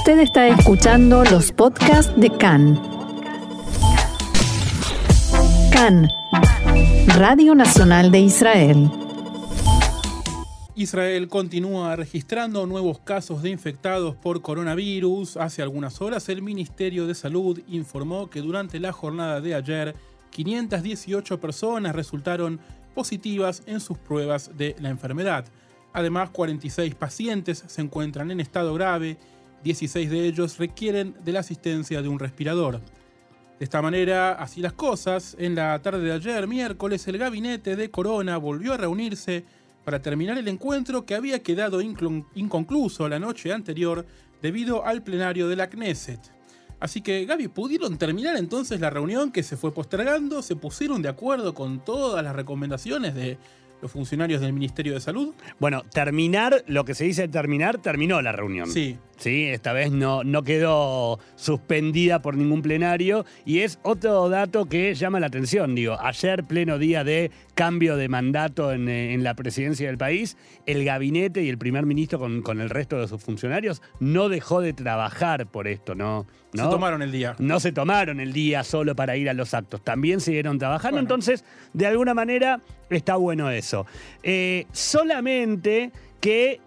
Usted está escuchando los podcasts de CAN. CAN, Radio Nacional de Israel. Israel continúa registrando nuevos casos de infectados por coronavirus. Hace algunas horas el Ministerio de Salud informó que durante la jornada de ayer 518 personas resultaron positivas en sus pruebas de la enfermedad. Además, 46 pacientes se encuentran en estado grave, 16 de ellos requieren de la asistencia de un respirador. De esta manera, así las cosas, en la tarde de ayer, miércoles, el gabinete de Corona volvió a reunirse para terminar el encuentro que había quedado inconcluso la noche anterior debido al plenario de la Knesset. Así que, Gaby, ¿pudieron terminar entonces la reunión que se fue postergando? ¿Se pusieron de acuerdo con todas las recomendaciones de los funcionarios del Ministerio de Salud? Bueno, terminar, lo que se dice terminar, terminó la reunión. Sí. Sí, esta vez no, no quedó suspendida por ningún plenario y es otro dato que llama la atención. Digo, ayer, pleno día de cambio de mandato en, eh, en la presidencia del país, el gabinete y el primer ministro con, con, el resto de sus funcionarios no dejó de trabajar por esto, ¿no? ¿no? Se tomaron el día. No se tomaron el día solo para ir a los actos, también siguieron trabajando, bueno. entonces, de alguna manera, está bueno eso. Eh, solamente que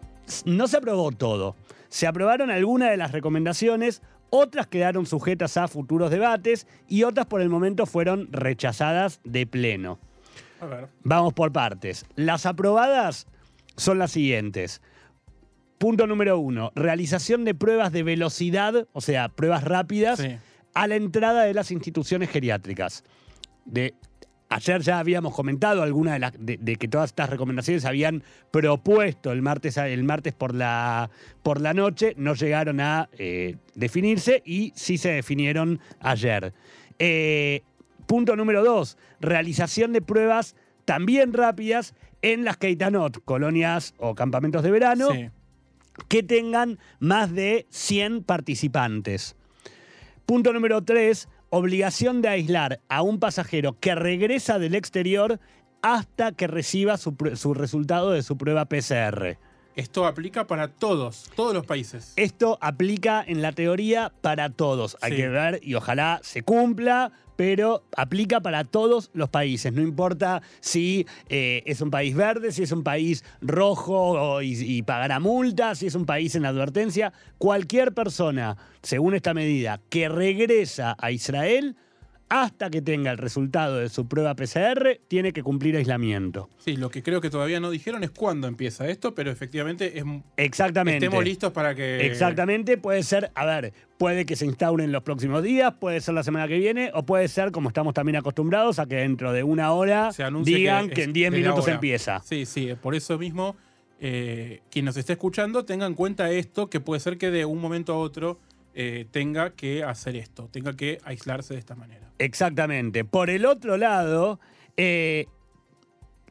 no se aprobó todo. Se aprobaron algunas de las recomendaciones, otras quedaron sujetas a futuros debates y otras por el momento fueron rechazadas de pleno. A ver. Vamos por partes. Las aprobadas son las siguientes. Punto número uno, realización de pruebas de velocidad, o sea, pruebas rápidas, Sí. a la entrada de las instituciones geriátricas. De, ayer ya habíamos comentado algunas de, las- de- de que todas estas recomendaciones se habían propuesto el martes, el martes por, la, por la noche, no llegaron a eh, definirse y sí se definieron ayer. Eh, punto número dos, realización de pruebas también rápidas en las Keitanot, colonias o campamentos de verano, Sí. que tengan más de 100 participantes. Punto número 3, obligación de aislar a un pasajero que regresa del exterior hasta que reciba su, resultado de su prueba PCR. Esto aplica para todos, todos los países. Esto aplica en la teoría para todos. Hay Sí. que ver y ojalá se cumpla, pero aplica para todos los países. No importa si eh, es un país verde, si es un país rojo y, y pagará multa, si es un país en advertencia. Cualquier persona, según esta medida, que regresa a Israel hasta que tenga el resultado de su prueba PCR, tiene que cumplir aislamiento. Sí, lo que creo que todavía no dijeron es cuándo empieza esto, pero efectivamente es, Exactamente. estemos listos para que... Exactamente, puede ser, a ver, puede que se instaure en los próximos días, puede ser la semana que viene, o puede ser, como estamos también acostumbrados, a que dentro de una hora se digan que, en 10 desde minutos empieza. Sí, sí, por eso mismo, eh, quien nos esté escuchando tenga en cuenta esto, que puede ser que de un momento a otro eh, tenga que hacer esto, tenga que aislarse de esta manera. Exactamente. Por el otro lado, eh,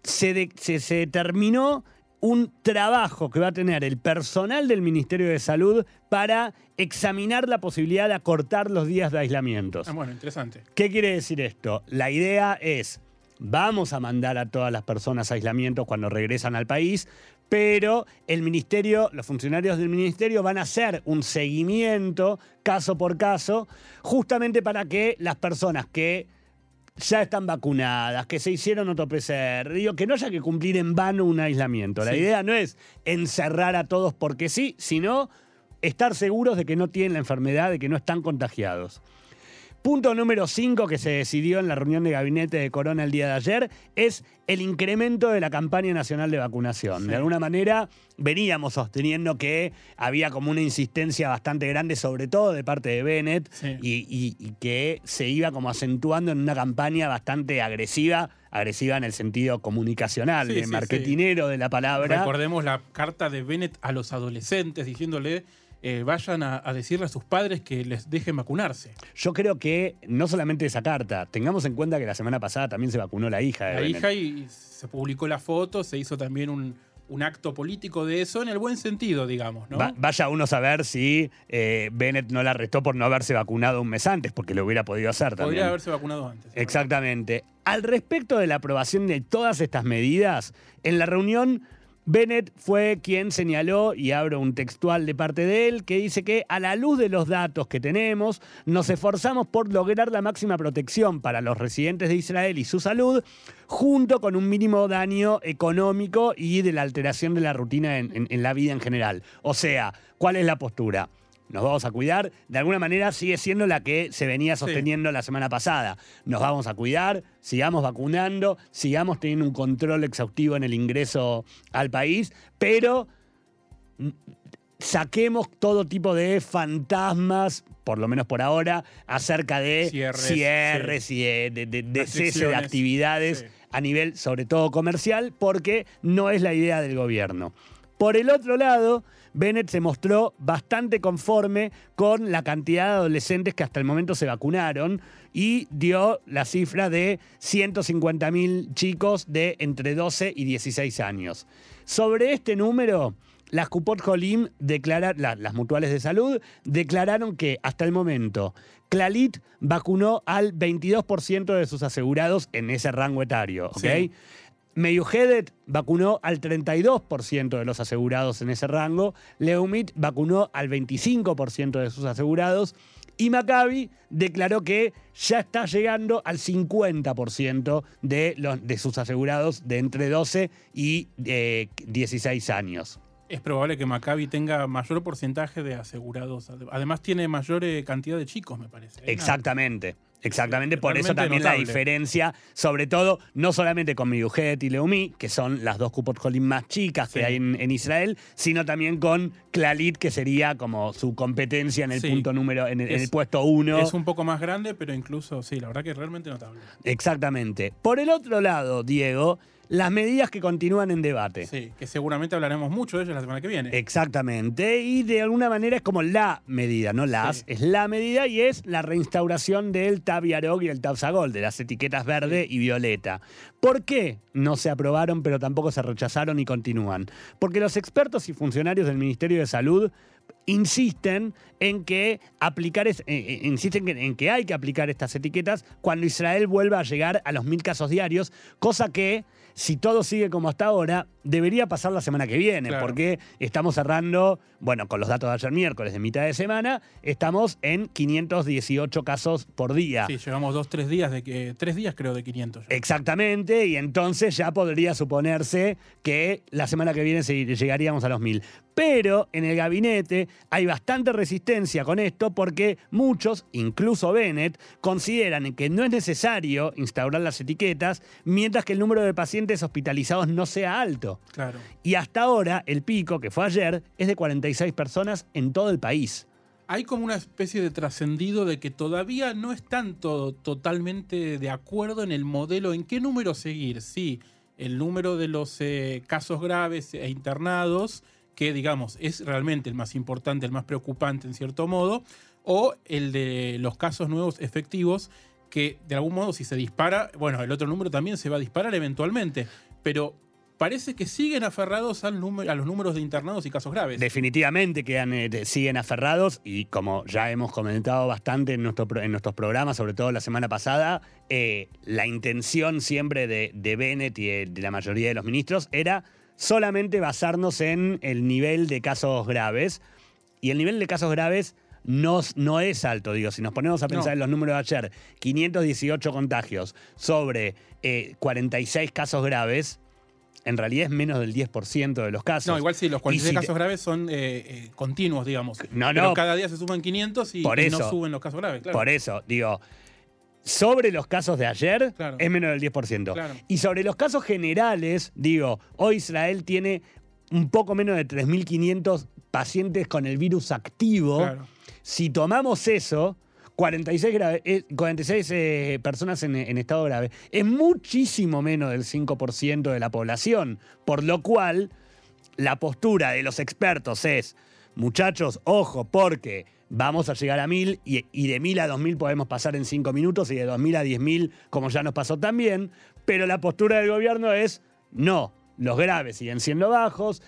se, de- se- se terminó un trabajo que va a tener el personal del Ministerio de Salud para examinar la posibilidad de acortar los días de aislamientos. Ah, bueno, interesante. ¿Qué quiere decir esto? La idea es, vamos a mandar a todas las personas a aislamiento cuando regresan al país, pero el ministerio, los funcionarios del ministerio van a hacer un seguimiento caso por caso, justamente para que las personas que ya están vacunadas, que se hicieron otro PCR, digo, que no haya que cumplir en vano un aislamiento. La Sí. idea no es encerrar a todos porque sí, sino estar seguros de que no tienen la enfermedad, de que no están contagiados. Punto número 5 que se decidió en la reunión de gabinete de Corona el día de ayer es el incremento de la campaña nacional de vacunación. Sí. De alguna manera veníamos sosteniendo que había como una insistencia bastante grande, sobre todo de parte de Bennett, Sí. y, y- y que se iba como acentuando en una campaña bastante agresiva, agresiva en el sentido comunicacional, Sí, de sí, sí. marketinero de la palabra. Recordemos la carta de Bennett a los adolescentes diciéndole eh, vayan a, a decirle a sus padres que les dejen vacunarse. Yo creo que no solamente esa carta, tengamos en cuenta que la semana pasada también se vacunó la hija de La Bennett. hija y se publicó la foto, se hizo también un, un acto político de eso en el buen sentido, digamos, ¿no? Va- vaya uno a saber si eh, Bennett no la arrestó por no haberse vacunado un mes antes, porque lo hubiera podido hacer también. Podría haberse vacunado antes. Exactamente. Al respecto de la aprobación de todas estas medidas, en la reunión Bennett fue quien señaló, y abro un textual de parte de él, que dice que a la luz de los datos que tenemos, nos esforzamos por lograr la máxima protección para los residentes de Israel y su salud, junto con un mínimo daño económico y de la alteración de la rutina en, en- la vida en general. O sea, ¿cuál es la postura? Nos vamos a cuidar. De alguna manera sigue siendo la que se venía sosteniendo la semana pasada. Nos vamos a cuidar, sigamos vacunando, sigamos teniendo un control exhaustivo en el ingreso al país, pero saquemos todo tipo de fantasmas, por lo menos por ahora, acerca de Cierres, cierres y de, de- cese de actividades sí. a nivel, sobre todo comercial, porque no es la idea del gobierno. Por el otro lado, Bennett se mostró bastante conforme con la cantidad de adolescentes que hasta el momento se vacunaron y dio la cifra de 150.000 chicos de entre 12 y 16 años. Sobre este número, las Cupot Jolim declara- la- las mutuales de salud declararon que hasta el momento Clalit vacunó al 22% de sus asegurados en ese rango etario. Sí. Meyuhedet vacunó al 32% de los asegurados en ese rango, Leumit vacunó al 25% de sus asegurados y Maccabi declaró que ya está llegando al 50% de, los, de sus asegurados de entre 12 y eh, 16 años. Es probable que Maccabi tenga mayor porcentaje de asegurados. Además, tiene mayor eh, cantidad de chicos, me parece. Una- Exactamente. Exactamente, por eso también la diferencia, sobre todo, no solamente con Miujet y Leumi, que son las dos Cupot Jolim más chicas que hay en, en Israel, sino también con Clalit, que sería como su competencia en el Sí. punto número, en el, en el Es- puesto uno. Es un poco más grande, pero incluso, sí, la verdad que es realmente notable. Exactamente. Por el otro lado, Diego, las medidas que continúan en debate. Sí, que seguramente hablaremos mucho de ellas la semana que viene. Exactamente, y de alguna manera es como la medida, no las, Sí. es la medida y es la reinstauración del Tab Yarog y el Tab Sagol, de las etiquetas verde y violeta. ¿Por qué no se aprobaron pero tampoco se rechazaron y continúan? Porque los expertos y funcionarios del Ministerio de Salud insisten en que aplicar es- eh, eh, insisten en que hay que aplicar estas etiquetas cuando Israel vuelva a llegar a los mil casos diarios, cosa que si todo sigue como hasta ahora debería pasar la semana que viene, Claro. porque estamos cerrando, bueno, con los datos de ayer miércoles de mitad de semana, estamos en 518 casos por día. Sí, llevamos dos, tres días de que. Tres días creo de 500 ya. Exactamente, y entonces ya podría suponerse que la semana que viene llegaríamos a los mil. Pero en el gabinete hay bastante resistencia con esto porque muchos, incluso Bennett, consideran que no es necesario instaurar las etiquetas mientras que el número de pacientes hospitalizados no sea alto. Claro. Y hasta ahora el pico, que fue ayer, es de 46 personas en todo el país. Hay como una especie de trascendido de que todavía no están todo, totalmente de acuerdo en el modelo, en qué número seguir. Sí, el número de los eh, casos graves e internados, que digamos es realmente el más importante, el más preocupante en cierto modo, o el de los casos nuevos efectivos, que de algún modo si se dispara, bueno, el otro número también se va a disparar eventualmente, pero parece que siguen aferrados al a los números de internados y casos graves. Definitivamente quedan, eh, siguen aferrados y como ya hemos comentado bastante en, nuestro en nuestros programas, sobre todo la semana pasada, eh, la intención siempre de, de Bennett y de la mayoría de los ministros era solamente basarnos en el nivel de casos graves. Y el nivel de casos graves no, no es alto, digo, si nos ponemos a pensar No. en los números de ayer, 518 contagios sobre eh, 46 casos graves, en realidad es menos del 10% de los casos. No, igual sí, los Y 46 si te- casos graves son eh, eh, continuos, digamos. No, Pero no. cada día se suman 500 y, Por y eso. no suben los casos graves, claro. Por eso, digo, sobre los casos de ayer Claro. es menos del 10%. Claro. Y sobre los casos generales, digo, hoy Israel tiene un poco menos de 3.500 pacientes con el virus activo. Claro. Si tomamos eso, 46, grave- eh, 46 eh, personas en, estado grave, es muchísimo menos del 5% de la población, por lo cual la postura de los expertos es, muchachos, ojo, porque vamos a llegar a 1000 y, de 1000 a 2000 podemos pasar en 5 minutos y de 2000 a 10000 como ya nos pasó también, pero la postura del gobierno es, no, los graves siguen siendo bajos,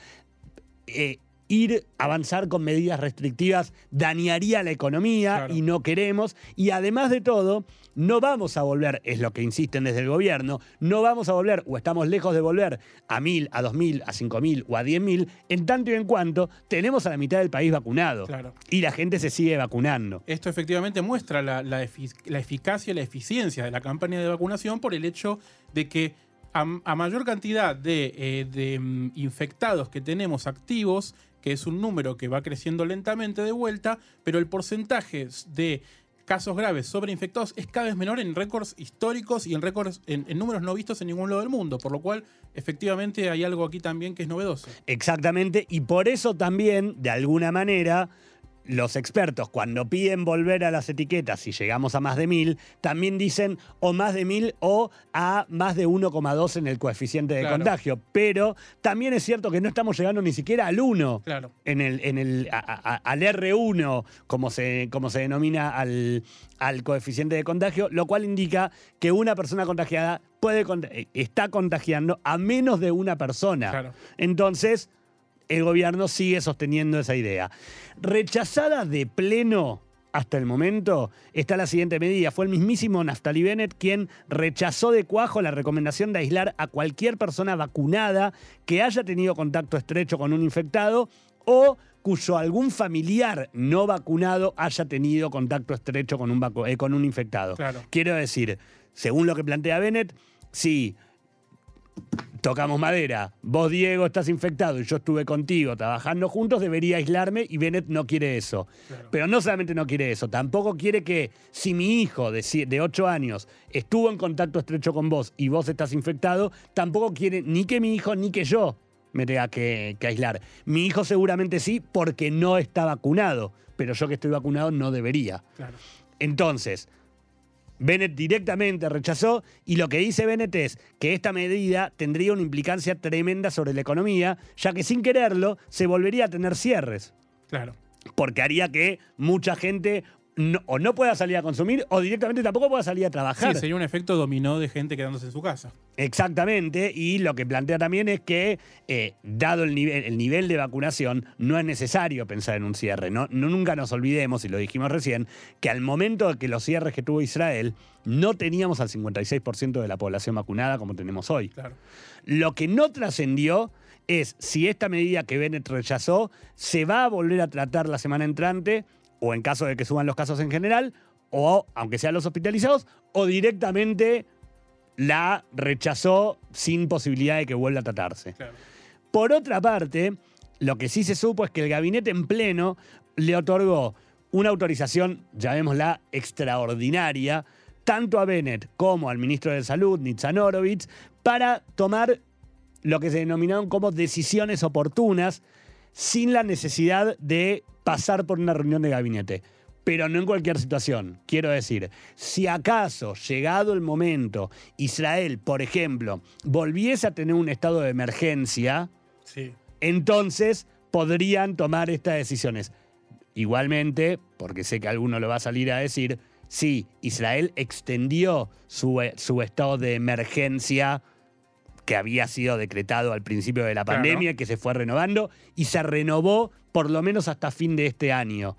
eh, ir avanzar con medidas restrictivas dañaría la economía Claro. y no queremos. Y además de todo, no vamos a volver, es lo que insisten desde el gobierno, no vamos a volver o estamos lejos de volver a mil, a dos mil, a cinco mil o a diez mil, en tanto y en cuanto tenemos a la mitad del país vacunado. Claro. Y la gente se sigue vacunando. Esto efectivamente muestra la, la efi- la eficacia y la eficiencia de la campaña de vacunación por el hecho de que a, a mayor cantidad de, eh, de, mm, infectados que tenemos activos, que es un número que va creciendo lentamente de vuelta, pero el porcentaje de casos graves sobre infectados es cada vez menor en récords históricos y en récords en, en números no vistos en ningún lado del mundo, por lo cual efectivamente hay algo aquí también que es novedoso. Exactamente, y por eso también, de alguna manera, los expertos cuando piden volver a las etiquetas, si llegamos a más de mil, también dicen o más de mil o a más de 1,2 en el coeficiente de Claro. contagio. Pero también es cierto que no estamos llegando ni siquiera al 1. Claro. En el, en el, a- a- al R1, como se, como se denomina al, al coeficiente de contagio, lo cual indica que una persona contagiada puede, eh, está contagiando a menos de una persona. Claro. Entonces, el gobierno sigue sosteniendo esa idea. Rechazada de pleno hasta el momento está la siguiente medida. Fue el mismísimo Naftali Bennett quien rechazó de cuajo la recomendación de aislar a cualquier persona vacunada que haya tenido contacto estrecho con un infectado o cuyo algún familiar no vacunado haya tenido contacto estrecho con un, vacu- eh, con un infectado. Claro. Quiero decir, según lo que plantea Bennett, si tocamos madera, vos Diego estás infectado y yo estuve contigo trabajando juntos, debería aislarme y Bennett no quiere eso. Claro. Pero no solamente no quiere eso, tampoco quiere que si mi hijo de, de 8 años estuvo en contacto estrecho con vos y vos estás infectado, tampoco quiere ni que mi hijo ni que yo me tenga que, que aislar. Mi hijo seguramente sí porque no está vacunado, pero yo que estoy vacunado no debería. Claro. Entonces, Bennett directamente rechazó y lo que dice Bennett es que esta medida tendría una implicancia tremenda sobre la economía, ya que sin quererlo se volvería a tener cierres, Claro. porque haría que mucha gente no- o no pueda salir a consumir o directamente tampoco pueda salir a trabajar. Sí, sería un efecto dominó de gente quedándose en su casa. Exactamente, y lo que plantea también es que, eh, dado el nivel, el nivel de vacunación, no es necesario pensar en un cierre. No, no nunca nos olvidemos, y lo dijimos recién, que al momento de que los cierres que tuvo Israel, no teníamos al 56% de la población vacunada como tenemos hoy. Claro. Lo que no trascendió es si esta medida que Bennett rechazó se va a volver a tratar la semana entrante, o en caso de que suban los casos en general, o aunque sean los hospitalizados, o directamente la rechazó sin posibilidad de que vuelva a tratarse. Claro. Por otra parte, lo que sí se supo es que el gabinete en pleno le otorgó una autorización, llamémosla extraordinaria, tanto a Bennett como al ministro de Salud, Nitzan Horowitz, para tomar lo que se denominaron como decisiones oportunas sin la necesidad de pasar por una reunión de gabinete. Pero no en cualquier situación. Quiero decir, si acaso, llegado el momento, Israel, por ejemplo, volviese a tener un estado de emergencia, Sí. entonces podrían tomar estas decisiones. Igualmente, porque sé que alguno lo va a salir a decir, sí, Israel extendió su, eh, su estado de emergencia que había sido decretado al principio de la Claro. pandemia, que se fue renovando, y se renovó por lo menos hasta fin de este año.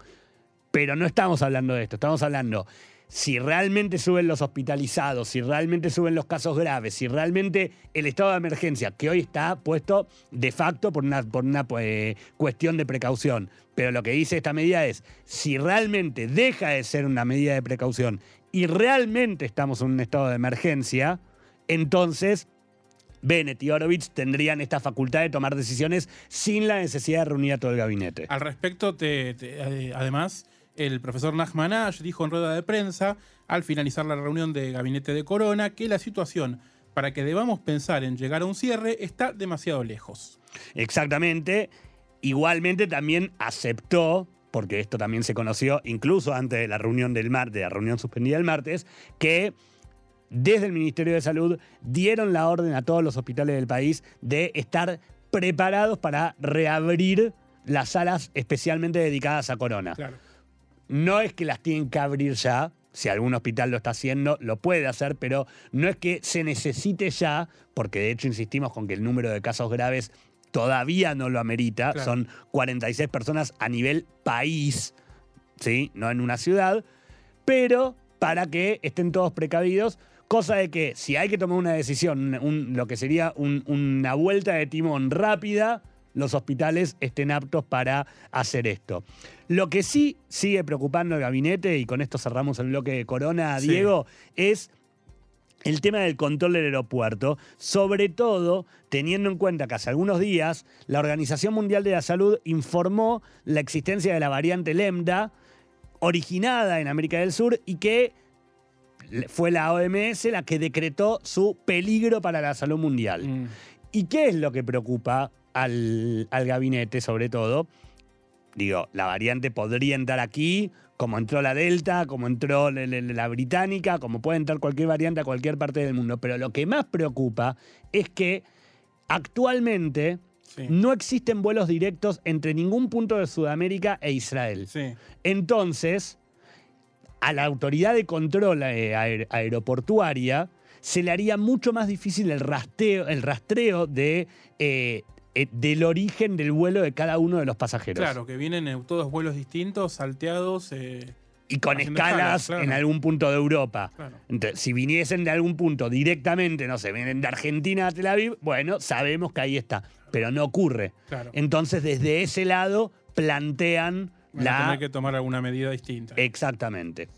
Pero no estamos hablando de esto, estamos hablando si realmente suben los hospitalizados, si realmente suben los casos graves, si realmente el estado de emergencia, que hoy está puesto de facto por una, por una eh, cuestión de precaución, pero lo que dice esta medida es, si realmente deja de ser una medida de precaución y realmente estamos en un estado de emergencia, entonces Bennett y Horowitz tendrían esta facultad de tomar decisiones sin la necesidad de reunir a todo el gabinete. Al respecto, te- te- eh, además, el profesor Nachman Ash dijo en rueda de prensa, al finalizar la reunión de gabinete de Corona, que la situación para que debamos pensar en llegar a un cierre está demasiado lejos. Exactamente. Igualmente también aceptó, porque esto también se conoció incluso antes de la reunión del martes, la reunión suspendida el martes, que desde el Ministerio de Salud dieron la orden a todos los hospitales del país de estar preparados para reabrir las salas especialmente dedicadas a corona. Claro. No es que las tienen que abrir ya, si algún hospital lo está haciendo, lo puede hacer, pero no es que se necesite ya, porque de hecho insistimos con que el número de casos graves todavía no lo amerita. Claro. Son 46 personas a nivel país, ¿sí? No en una ciudad. Pero para que estén todos precavidos, cosa de que si hay que tomar una decisión, un- lo que sería un- una vuelta de timón rápida, los hospitales estén aptos para hacer esto. Lo que sí sigue preocupando al gabinete, y con esto cerramos el bloque de Corona, Sí. Diego, es el tema del control del aeropuerto, sobre todo teniendo en cuenta que hace algunos días la Organización Mundial de la Salud informó la existencia de la variante Lambda, originada en América del Sur y que fue la OMS la que decretó su peligro para la salud mundial. Mm. ¿Y qué es lo que preocupa al, al gabinete, sobre todo? Digo, la variante podría entrar aquí, como entró la Delta, como entró la, la- la británica, como puede entrar cualquier variante a cualquier parte del mundo. Pero lo que más preocupa es que actualmente Sí. no existen vuelos directos entre ningún punto de Sudamérica e Israel. Sí. Entonces, a la autoridad de control eh, aer- aeroportuaria se le haría mucho más difícil el rastreo, el rastreo de, eh, eh, del origen del vuelo de cada uno de los pasajeros. Claro, que vienen en todos vuelos distintos, salteados. eh, Y con escalas escalas, claro. en algún punto de Europa. Claro. Entonces, si viniesen de algún punto directamente, no sé, vienen de Argentina a Tel Aviv, bueno, sabemos que ahí está. Pero no ocurre. Claro. Entonces, desde ese lado plantean van a la. tener que tomar alguna medida distinta. Exactamente.